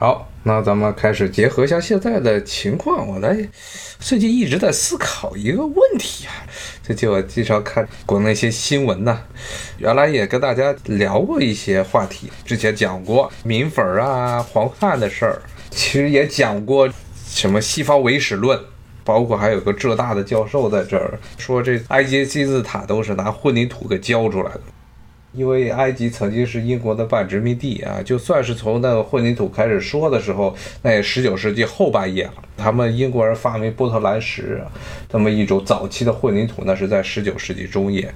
好，那咱们开始结合一下现在的情况，我来最近一直在思考一个问题啊。最近我经常看国内一些新闻呢，原来也跟大家聊过一些话题，之前讲过民粉啊、黄汉的事儿，其实也讲过什么西方唯史论，包括还有个浙大的教授在这儿说，这埃及金字塔都是拿混凝土给浇出来的。因为埃及曾经是英国的半殖民地啊，就算是从那个混凝土开始说的时候，那也十九世纪后半叶了。他们英国人发明波特兰石，这么一种早期的混凝土，那是在十九世纪中叶。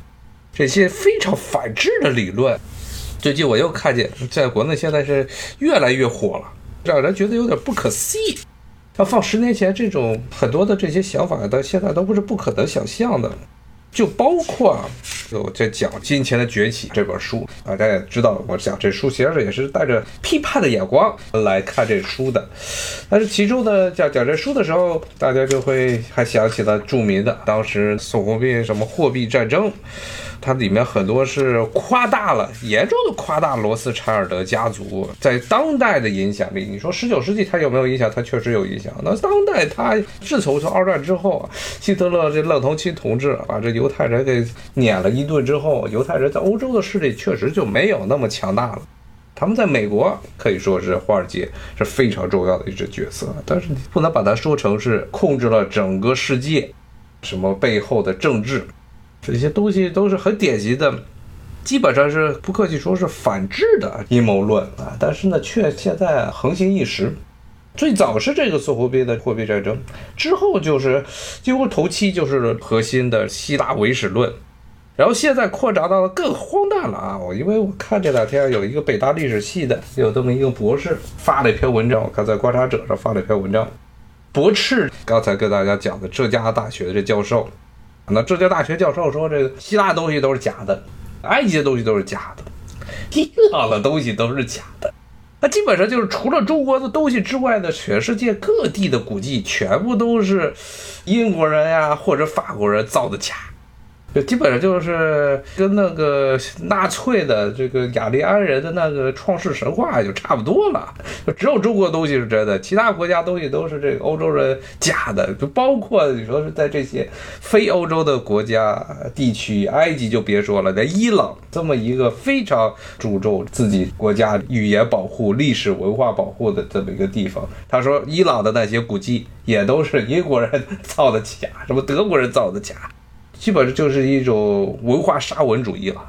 这些非常反智的理论，最近我又看见在国内现在是越来越火了，让人觉得有点不可思议。要放十年前，这种很多的这些想法，到现在都不是不可能想象的。就包括啊，我在讲《金钱的崛起》这本书啊，大家也知道，我讲这书其实也是带着批判的眼光来看这书的。但是其中呢，讲讲这书的时候，大家就会还想起了著名的当时宋鸿兵什么货币战争。它里面很多是夸大了，严重的夸大罗斯柴尔德家族在当代的影响力。你说十九世纪它有没有影响？它确实有影响。那当代它自从从二战之后，希特勒这愣头青同志把这犹太人给撵了一顿之后，犹太人在欧洲的势力确实就没有那么强大了。他们在美国可以说是华尔街是非常重要的一支角色，但是你不能把它说成是控制了整个世界，什么背后的政治。这些东西都是很典型的，基本上是不客气说是反制的阴谋论啊，但是呢，却现在横行一时。最早是这个索货币的货币战争，之后就是几乎头期就是核心的希腊唯史论，然后现在扩展到了更荒诞了啊！我因为我看这两天有一个北大历史系的有这么一个博士发了一篇文章，我看在观察者上发了一篇文章，驳斥刚才跟大家讲的浙江大学的这教授。那浙江大学教授说，这个希腊东西都是假的，埃及的东西都是假的，伊朗的东西都是假的。那基本上就是除了中国的东西之外的，全世界各地的古迹全部都是英国人呀或者法国人造的假。就基本上就是跟那个纳粹的这个雅利安人的那个创世神话就差不多了，就只有中国东西是真的，其他国家东西都是这个欧洲人假的，就包括你说是在这些非欧洲的国家地区，埃及就别说了，在伊朗这么一个非常注重自己国家语言保护、历史文化保护的这么一个地方，他说伊朗的那些古迹也都是英国人 造的假，什么德国人造的假。基本上就是一种文化沙文主义了，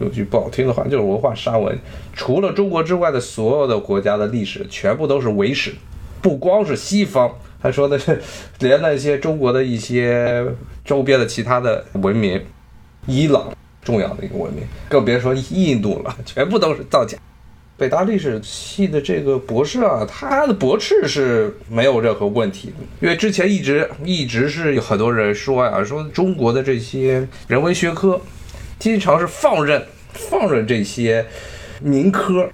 有句不好听的话，就是文化沙文。除了中国之外的所有的国家的历史，全部都是伪史，不光是西方，他说的是连那些中国的一些周边的其他的文明，伊朗重要的一个文明，更别说印度了，全部都是造假。北大历史系的这个博士啊，他的驳斥是没有任何问题的，因为之前一直一直是有很多人说呀，说中国的这些人文学科经常是放任放任这些民科，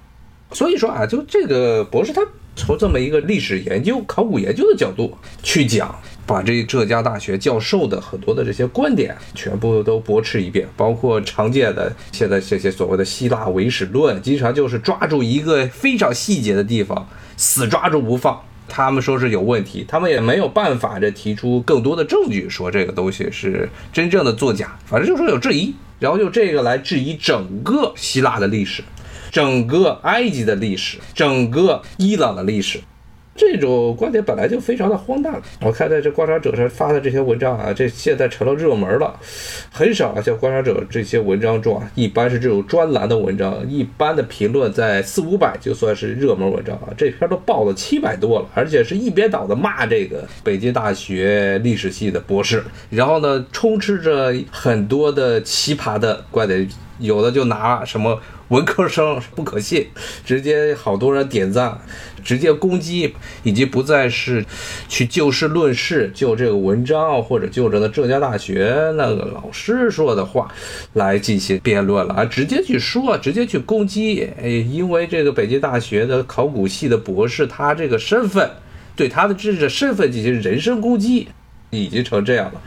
所以说啊，就这个博士他从这么一个历史研究、考古研究的角度去讲。把这浙江大学教授的很多的这些观点全部都驳斥一遍，包括常见的现在这些所谓的希腊唯史论，经常就是抓住一个非常细节的地方，死抓住不放。他们说是有问题，他们也没有办法这提出更多的证据说这个东西是真正的作假，反正就说有质疑，然后用这个来质疑整个希腊的历史，整个埃及的历史，整个伊朗的历史。这种观点本来就非常的荒诞。我看在这观察者上发的这些文章啊，这现在成了热门了。很少啊，像观察者这些文章中啊，一般是这种专栏的文章，一般的评论在四五百就算是热门文章啊。这篇都报了七百多了，而且是一边倒的骂这个北京大学历史系的博士，然后呢，充斥着很多的奇葩的观点，有的就拿什么。文科生不可信，直接好多人点赞，直接攻击，已经不再是去就事论事，就这个文章或者就着的浙江大学那个老师说的话来进行辩论了，而直接去说，直接去攻击。哎，因为这个北京大学的考古系的博士，他这个身份对他的知识身份进行人身攻击。已经成这样了。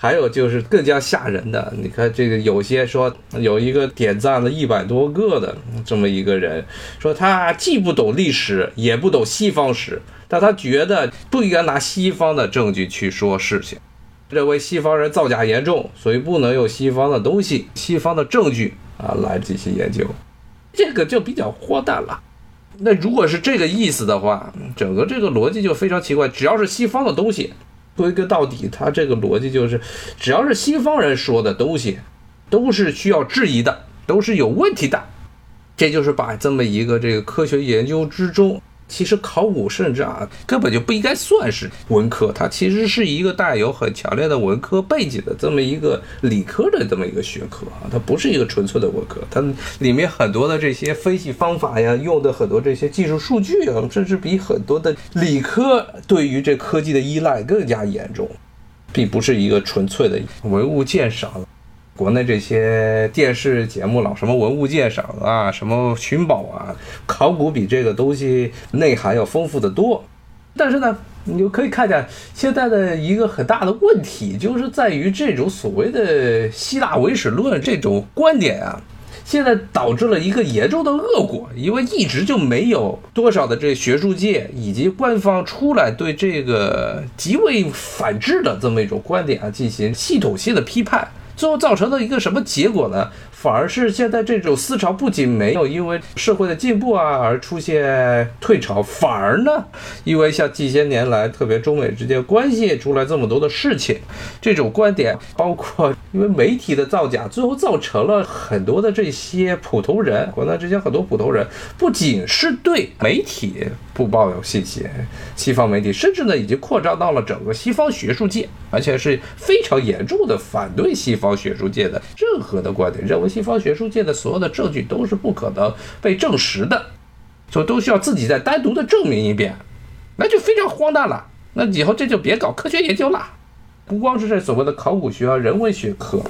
还有就是更加吓人的，你看这个有些说有一个点赞了一百多个的这么一个人，说他既不懂历史，也不懂西方史，但他觉得不应该拿西方的证据去说事情，认为西方人造假严重，所以不能用西方的东西、西方的证据啊来进行研究，这个就比较荒诞了。那如果是这个意思的话，整个这个逻辑就非常奇怪，只要是西方的东西。归根到底，他这个逻辑就是，只要是西方人说的东西，都是需要质疑的，都是有问题的。这就是把这么一个这个科学研究之中。其实考古甚至啊，根本就不应该算是文科，它其实是一个带有很强烈的文科背景的这么一个理科的这么一个学科啊，它不是一个纯粹的文科，它里面很多的这些分析方法呀，用的很多这些技术数据啊，甚至比很多的理科对于这科技的依赖更加严重，并不是一个纯粹的文物鉴赏。国内这些电视节目老什么文物鉴赏啊，什么寻宝啊，考古比这个东西内涵要丰富的多。但是呢，你就可以看见现在的一个很大的问题，就是在于这种所谓的希腊唯史论这种观点啊，现在导致了一个严重的恶果，因为一直就没有多少的这学术界以及官方出来对这个极为反制的这么一种观点啊进行系统性的批判。最后造成了一个什么结果呢？反而是现在这种思潮不仅没有因为社会的进步啊而出现退潮，反而呢，因为像近些年来特别中美之间关系出来这么多的事情，这种观点包括因为媒体的造假，最后造成了很多的这些普通人，国内这些很多普通人不仅是对媒体不抱有信心，西方媒体甚至呢已经扩张到了整个西方学术界，而且是非常严重的反对西方学术界的任何的观点，认为。西方学术界的所有的证据都是不可能被证实的，所以都需要自己再单独的证明一遍，那就非常荒诞了。那以后这就别搞科学研究了，不光是这所谓的考古学、人文学科，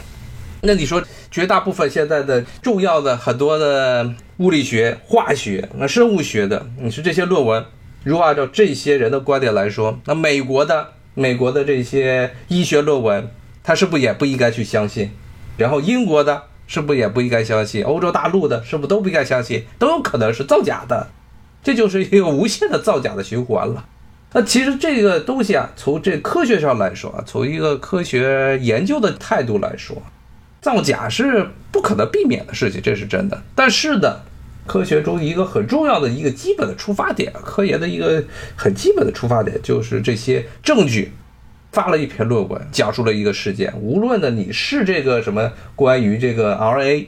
那你说绝大部分现在的重要的很多的物理学、化学、那生物学的，你说这些论文，如果按照这些人的观点来说，那美国的美国的这些医学论文，他是不是也不应该去相信？然后英国的。是不是也不应该相信？欧洲大陆的，是不是都不应该相信？都有可能是造假的，这就是一个无限的造假的循环了。那其实这个东西啊，从这科学上来说啊，从一个科学研究的态度来说，造假是不可能避免的事情，这是真的。但是呢，科学中一个很重要的一个基本的出发点，科研的一个很基本的出发点，就是这些证据。发了一篇论文，讲述了一个事件。无论呢你是这个什么关于这个 RNA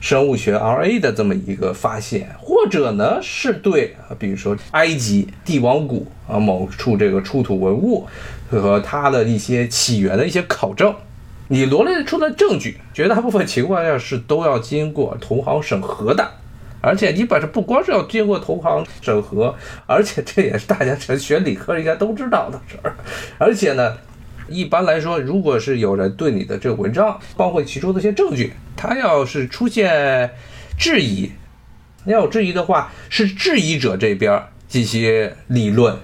生物学 RNA 的这么一个发现，或者呢是对，比如说埃及帝王谷啊某处这个出土文物和它的一些起源的一些考证，你罗列出的证据，绝大部分情况下是都要经过同行审核的。而且你本身不光是要经过同行审核，而且这也是大家学理科应该都知道的事儿。而且呢，一般来说，如果是有人对你的这个文章，包括其中的一些证据，他要是出现质疑，要有质疑的话，是质疑者这边进行理论。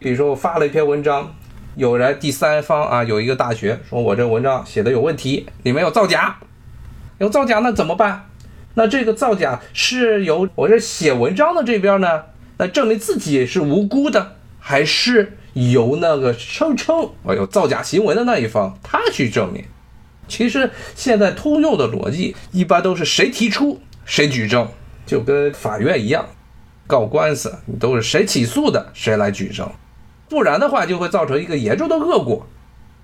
比如说我发了一篇文章，有人第三方啊，有一个大学说我这文章写的有问题，里面有造假，有造假那怎么办？那这个造假是由我这写文章的这边呢，来证明自己是无辜的，还是由那个声称我有造假行为的那一方他去证明？其实现在通用的逻辑一般都是谁提出谁举证，就跟法院一样，告官司都是谁起诉的谁来举证，不然的话就会造成一个严重的恶果。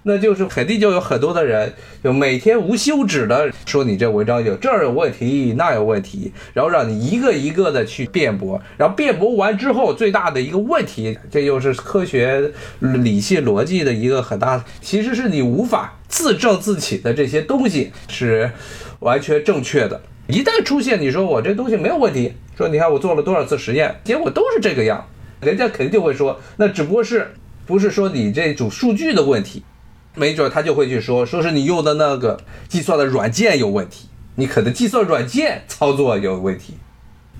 那就是肯定就有很多的人，就每天无休止的说你这文章有这儿有问题，那有问题，然后让你一个一个的去辩驳，然后辩驳完之后，最大的一个问题，这又是科学理性逻辑的一个很大，其实是你无法自证自己的这些东西是完全正确的。一旦出现你说我这东西没有问题，说你看我做了多少次实验，结果都是这个样，人家肯定就会说，那只不过是不是说你这组数据的问题。没准他就会去说，说是你用的那个计算的软件有问题，你可能计算软件操作有问题，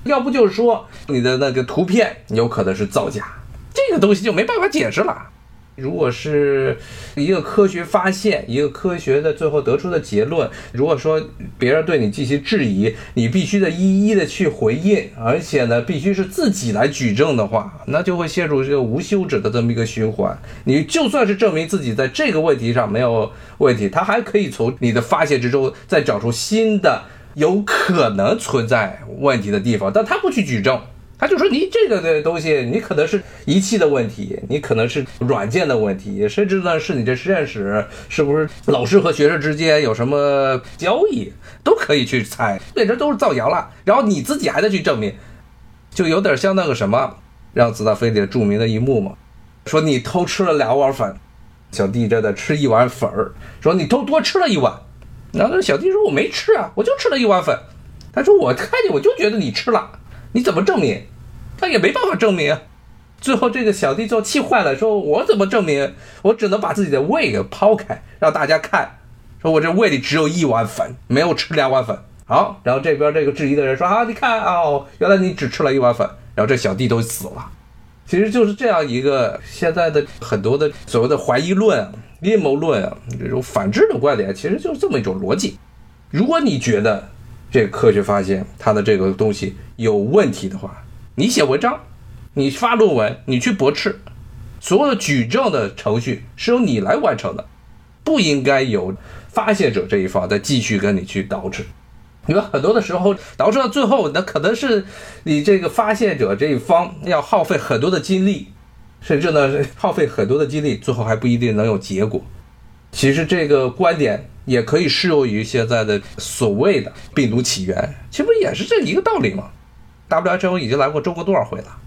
要不就是说你的那个图片有可能是造假，这个东西就没办法解释了。如果是一个科学发现，一个科学的最后得出的结论，如果说别人对你进行质疑，你必须得一一的去回应，而且呢，必须是自己来举证的话，那就会陷入这个无休止的这么一个循环。你就算是证明自己在这个问题上没有问题，他还可以从你的发现之中再找出新的有可能存在问题的地方，但他不去举证。他就说你这个的东西，你可能是仪器的问题，你可能是软件的问题，甚至呢是你这实验室是不是老师和学生之间有什么交易，都可以去猜，这这都是造谣了。然后你自己还得去证明，就有点像那个什么让子弹飞里著名的一幕嘛，说你偷吃了两碗粉，小弟正在吃一碗粉儿，说你偷多吃了一碗，然后那小弟说我没吃啊，我就吃了一碗粉，他说我看见我就觉得你吃了。你怎么证明？他也没办法证明。最后这个小弟就气坏了，说：“我怎么证明？我只能把自己的胃给抛开，让大家看，说我这胃里只有一碗粉，没有吃两碗粉。”好，然后这边这个质疑的人说：“啊，你看哦，原来你只吃了一碗粉。”然后这小弟都死了。其实就是这样一个现在的很多的所谓的怀疑论、阴谋论啊，这种反智的观点，其实就是这么一种逻辑。如果你觉得，这科学发现它的这个东西有问题的话，你写文章，你发论文，你去驳斥，所有的举证的程序是由你来完成的，不应该由发现者这一方再继续跟你去捯饬。因为很多的时候捯饬到最后，那可能是你这个发现者这一方要耗费很多的精力，甚至呢耗费很多的精力，最后还不一定能有结果。其实这个观点。也可以适用于现在的所谓的病毒起源，岂不也是这一个道理吗？WHO 已经来过中国多少回了，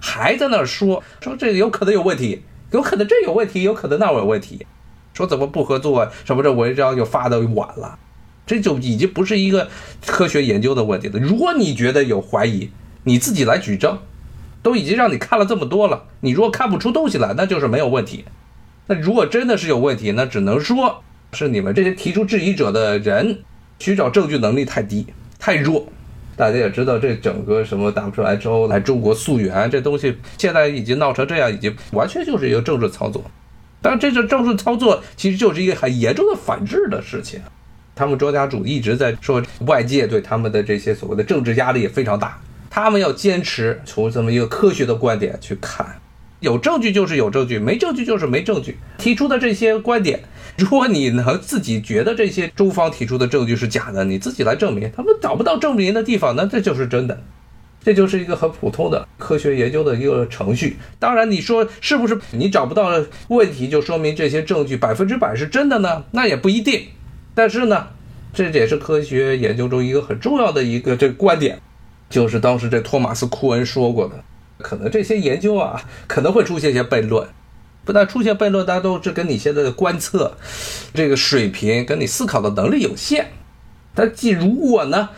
还在那儿说说这有可能有问题，有可能这有问题，有可能那有问题，说怎么不合作，什么这文章就发的晚了，这就已经不是一个科学研究的问题了。如果你觉得有怀疑，你自己来举证，都已经让你看了这么多了，你如果看不出东西来，那就是没有问题。那如果真的是有问题，那只能说。是你们这些提出质疑者的人寻找证据能力太低太弱。大家也知道，这整个什么 WHO 来中国溯源这东西，现在已经闹成这样，已经完全就是一个政治操作。但这个政治操作其实就是一个很严重的反制的事情。他们专家组一直在说，外界对他们的这些所谓的政治压力也非常大。他们要坚持从这么一个科学的观点去看，有证据就是有证据，没证据就是没证据。提出的这些观点。如果你能自己觉得这些中方提出的证据是假的，你自己来证明，他们找不到证明的地方，那这就是真的，这就是一个很普通的科学研究的一个程序。当然，你说是不是你找不到问题，就说明这些证据百分之百是真的呢？那也不一定。但是呢，这也是科学研究中一个很重要的一个这个观点，就是当时这托马斯·库恩说过的，可能这些研究啊可能会出现一些悖论。不但出现悖论，大家都是跟你现在的观测这个水平，跟你思考的能力有限。但既如果呢，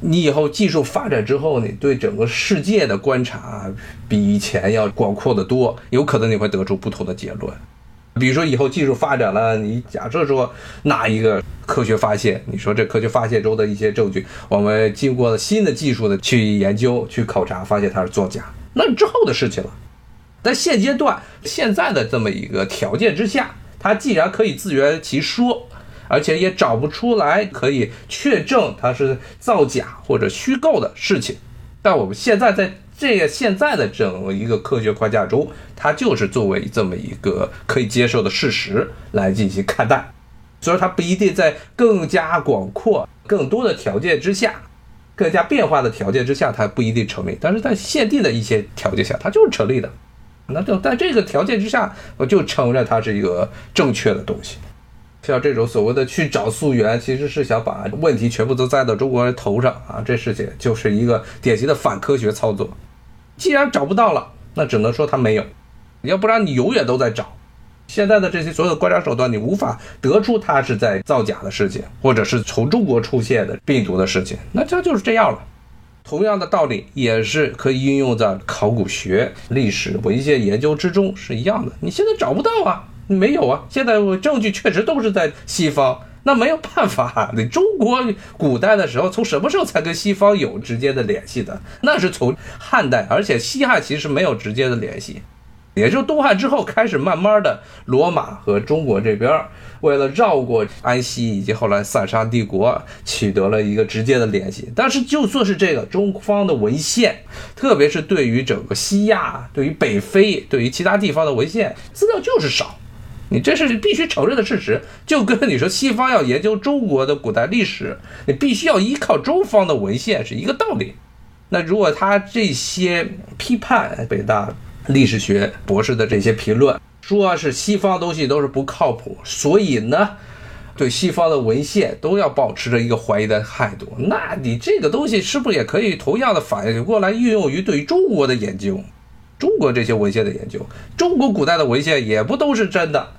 你以后技术发展之后，你对整个世界的观察比以前要广阔的多，有可能你会得出不同的结论。比如说以后技术发展了，你假设说哪一个科学发现，你说这科学发现中的一些证据，我们经过了新的技术的去研究、去考察，发现它是作假，那之后的事情了。在现阶段，现在的这么一个条件之下，他既然可以自圆其说，而且也找不出来可以确证它是造假或者虚构的事情，但我们现在在这个现在的整个一个科学框架中，它就是作为这么一个可以接受的事实来进行看待，所以它不一定在更加广阔、更多的条件之下，更加变化的条件之下，它不一定成立，但是在限定的一些条件下，它就是成立的。那就在这个条件之下，我就承认它是一个正确的东西。像这种所谓的去找溯源，其实是想把问题全部都栽到中国人头上啊！这事情就是一个典型的反科学操作。既然找不到了，那只能说它没有，要不然你永远都在找。现在的这些所有的观察手段，你无法得出它是在造假的事情，或者是从中国出现的病毒的事情，那这就是这样了。同样的道理也是可以运用在考古学、历史文献研究之中是一样的。你现在找不到啊，没有啊。现在证据确实都是在西方，那没有办法。你中国古代的时候，从什么时候才跟西方有直接的联系的？那是从汉代，而且西汉其实没有直接的联系。也就东汉之后开始慢慢的，罗马和中国这边为了绕过安息以及后来萨沙帝国，取得了一个直接的联系。但是就算是这个中方的文献，特别是对于整个西亚、对于北非、对于其他地方的文献资料就是少，你这是必须承认的事实。就跟你说西方要研究中国的古代历史，你必须要依靠中方的文献是一个道理。那如果他这些批判北大。历史学博士的这些评论，说是西方东西都是不靠谱，所以呢，对西方的文献都要保持着一个怀疑的态度。那你这个东西是不是也可以同样的反应过来，运用于对于中国的研究？中国这些文献的研究，中国古代的文献也不都是真的，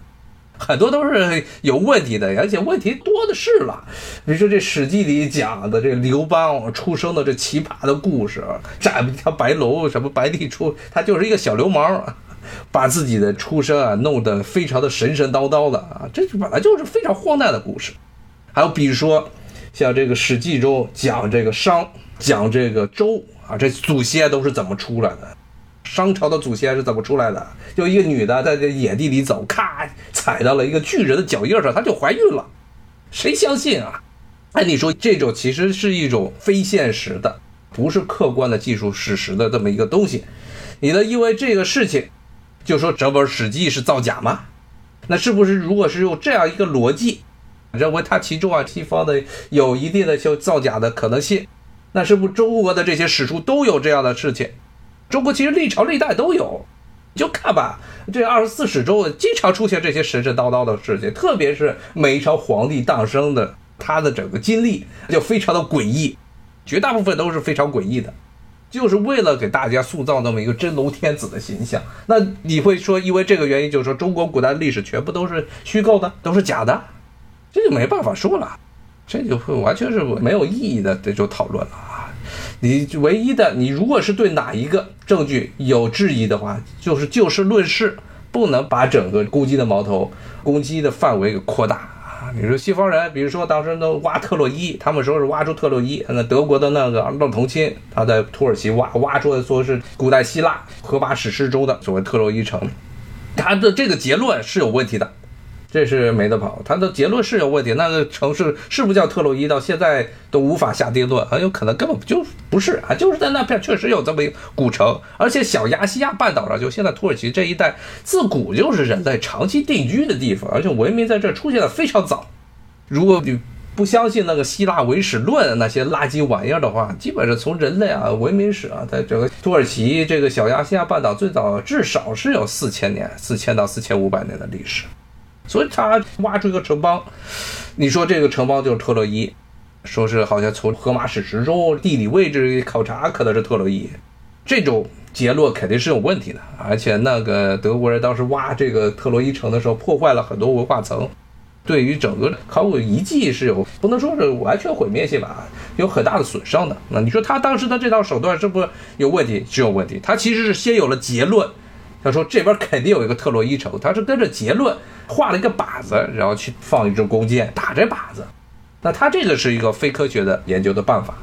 很多都是有问题的，而且问题多的是了。比如说这《史记》里讲的这刘邦出生的这奇葩的故事，斩一条白龙，什么白帝出，他就是一个小流氓，把自己的出生啊弄得非常的神神叨叨的啊，这本来就是非常荒诞的故事。还有比如说像这个《史记》中讲这个商，讲这个周啊，这祖先都是怎么出来的？商朝的祖先是怎么出来的？就一个女的在这野地里走，咔踩到了一个巨人的脚印上，她就怀孕了。谁相信啊？按理说这种其实是一种非现实的，不是客观的技术史实的这么一个东西。你能因为这个事情就说整本《史记》是造假吗？那是不是如果是用这样一个逻辑，认为它其中啊西方的有一定的就造假的可能性，那是不是中国的这些史书都有这样的事情？中国其实历朝历代都有，就看吧，这二十四史中经常出现这些神神叨叨的事情，特别是每一朝皇帝诞生的他的整个经历就非常的诡异，绝大部分都是非常诡异的，就是为了给大家塑造那么一个真龙天子的形象。那你会说，因为这个原因，就是说中国古代历史全部都是虚构的，都是假的，这就没办法说了，这就会完全是没有意义的这种讨论了。你唯一的，你如果是对哪一个证据有质疑的话，就是就事论事，不能把整个攻击的矛头、攻击的范围给扩大啊！你说西方人，比如说当时都挖特洛伊，他们说是挖出特洛伊，那德国的那个勒同钦，他在土耳其挖挖出来说是古代希腊荷马史诗中的所谓特洛伊城，他的这个结论是有问题的。这是没得跑，他的结论是有问题。那个城市是不是叫特洛伊？到现在都无法下定论，很有可能根本就不是啊，就是在那片确实有这么一个古城，而且小亚细亚半岛上，就现在土耳其这一带，自古就是人类长期定居的地方，而且文明在这出现的非常早。如果你不相信那个希腊唯史论那些垃圾玩意儿的话，基本上从人类啊文明史啊，在整个土耳其这个小亚细亚半岛，最早至少是有四千年，四千到四千五百年的历史。所以他挖出一个城邦，你说这个城邦就是特洛伊，说是好像从荷马史诗中地理位置考察可能是特洛伊，这种结论肯定是有问题的。而且那个德国人当时挖这个特洛伊城的时候，破坏了很多文化层，对于整个考古遗迹是有不能说是完全毁灭性吧，有很大的损伤的。那你说他当时的这套手段是不是有问题？是有问题。他其实是先有了结论。他说：“这边肯定有一个特洛伊城。”他是跟着结论画了一个靶子，然后去放一支弓箭打这靶子。那他这个是一个非科学的研究的办法。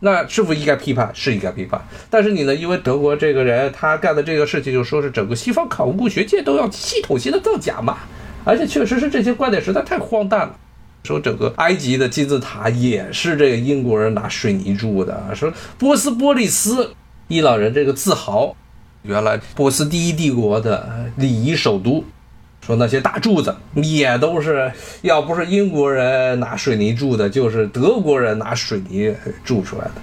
那是否应该批判？是应该批判。但是你呢？因为德国这个人他干的这个事情，就说是整个西方考古学界都要系统性的造假嘛。而且确实是这些观点实在太荒诞了。说整个埃及的金字塔也是这个英国人拿水泥铸的。说波斯波利斯，伊朗人这个自豪。原来波斯第一帝国的礼仪首都，说那些大柱子也都是，要不是英国人拿水泥铸的，就是德国人拿水泥铸出来的。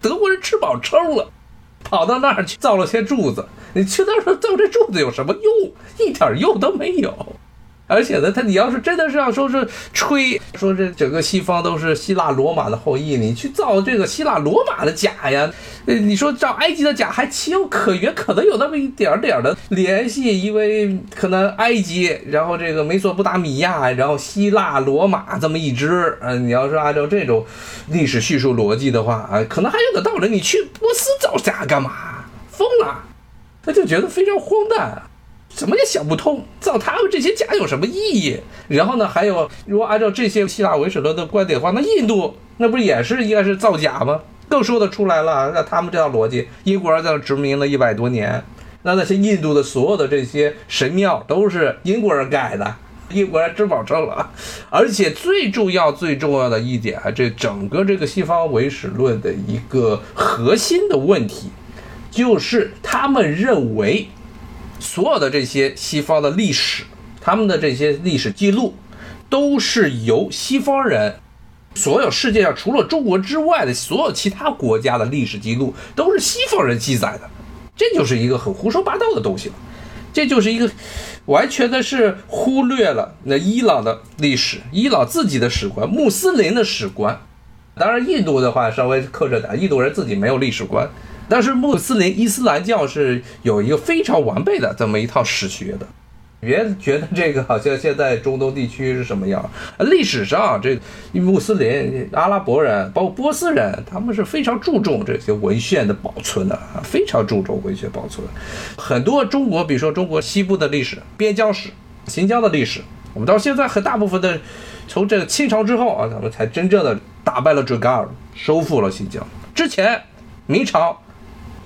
德国人吃饱撑了，跑到那儿去造了些柱子。你去那儿造这柱子有什么用？一点用都没有。而且呢，他你要是真的是要说是吹说这整个西方都是希腊罗马的后裔，你去造这个希腊罗马的假呀？你说造埃及的假还情有可原，可能有那么一点点的联系，因为可能埃及，然后这个美索不达米亚，然后希腊罗马这么一支，嗯，你要是按照这种历史叙述逻辑的话，啊，可能还有个道理。你去波斯造假干嘛？疯了？他就觉得非常荒诞。怎么也想不通，造他们这些假有什么意义？然后呢，还有，如果按照这些希腊唯史论的观点的话，那印度那不也是应该是造假吗？更说得出来了，那他们这套逻辑，英国人在那殖民了一百多年，那那些印度的所有的这些神庙都是英国人盖的，英国人真保证了。而且最重要、最重要的一点啊，这整个这个西方唯史论的一个核心的问题，就是他们认为所有的这些西方的历史，他们的这些历史记录，都是由西方人。所有世界上除了中国之外的所有其他国家的历史记录都是西方人记载的，这就是一个很胡说八道的东西了。这就是一个完全的是忽略了那伊朗的历史，伊朗自己的史观，穆斯林的史观。当然，印度的话稍微克制点，印度人自己没有历史观，但是穆斯林伊斯兰教是有一个非常完备的这么一套史学的。别觉得这个好像现在中东地区是什么样？历史上，这穆斯林、阿拉伯人，包括波斯人，他们是非常注重这些文献的保存的，非常注重文学保存。很多中国，比如说中国西部的历史、边疆史、新疆的历史，我们到现在很大部分的，从这个清朝之后啊，咱们才真正的打败了准噶尔，收复了新疆。之前，明朝。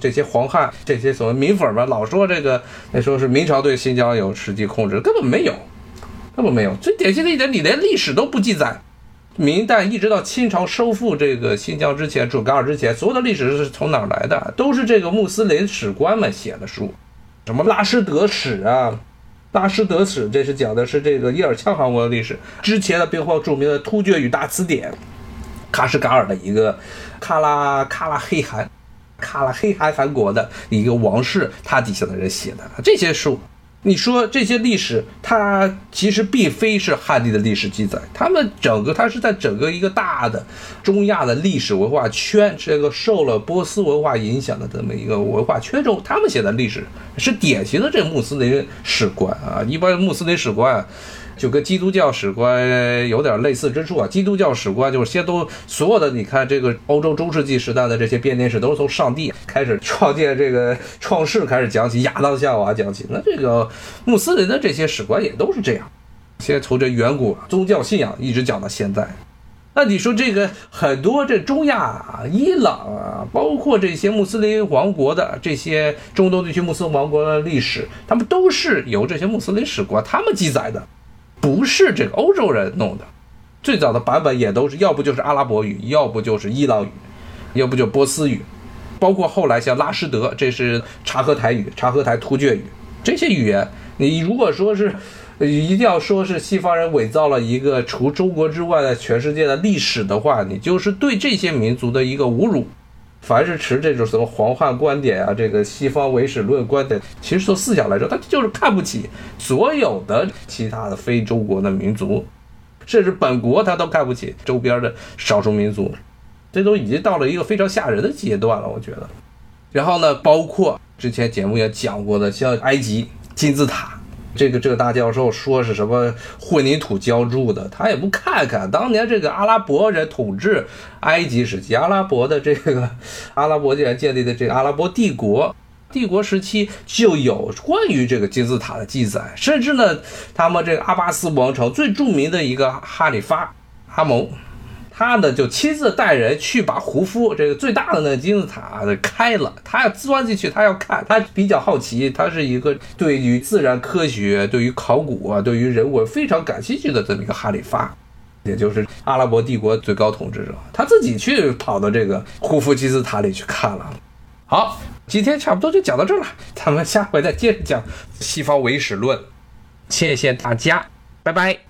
这些黄汉这些所谓民粉吧老说这个，那说是明朝对新疆有实际控制，根本没有，根本没有。最典型的一点，你连历史都不记载。明代一直到清朝收复这个新疆之前，准噶尔之前，所有的历史是从哪儿来的？都是这个穆斯林史官们写的书，什么拉什德史啊，拉什德史，这是讲的是这个伊尔羌汗国的历史。之前的包括著名的《突厥语大词典》，喀什噶尔的一个喀拉喀拉黑汗。卡拉黑韩韩国的一个王室，他底下的人写的这些书，你说这些历史，它其实并非是汉地的历史记载，他们整个它是在整个一个大的中亚的历史文化圈，这个受了波斯文化影响的这么一个文化圈中，他们写的历史是典型的这穆斯林史观啊，一般穆斯林史观。就跟基督教史观有点类似之处啊。基督教史观就是先都所有的，你看这个欧洲中世纪时代的这些编年史，都是从上帝开始创建这个创世开始讲起，亚当夏娃讲起。那这个穆斯林的这些史观也都是这样，先从这远古宗教信仰一直讲到现在。那你说这个很多这中亚、伊朗啊，包括这些穆斯林王国的这些中东地区穆斯林王国的历史，他们都是由这些穆斯林史官他们记载的。不是这个欧洲人弄的，最早的版本也都是要不就是阿拉伯语，要不就是伊朗语，要不就波斯语，包括后来像拉什德，这是察合台语、察合台突厥语这些语言。你如果说是一定要说是西方人伪造了一个除中国之外的全世界的历史的话，你就是对这些民族的一个侮辱。凡是持这种什么黄汉观点啊，这个西方唯史论观点，其实从思想来说，他就是看不起所有的其他的非中国的民族，甚至本国他都看不起周边的少数民族，这都已经到了一个非常吓人的阶段了，我觉得。然后呢，包括之前节目也讲过的，像埃及金字塔。这个这个大教授说是什么混凝土浇筑的，他也不看看当年这个阿拉伯人统治埃及时期，阿拉伯的这个阿拉伯人建立的这个阿拉伯帝国，帝国时期就有关于这个金字塔的记载，甚至呢，他们这个阿巴斯王朝最著名的一个哈里发阿蒙。他呢就亲自带人去把胡夫这个最大的那金字塔开了，他要钻进去，他要看，他比较好奇，他是一个对于自然科学、对于考古啊、对于人文非常感兴趣的这么一个哈里发，也就是阿拉伯帝国最高统治者，他自己去跑到这个胡夫金字塔里去看了。好，今天差不多就讲到这儿了，咱们下回再接着讲西方唯史论，谢谢大家，拜拜。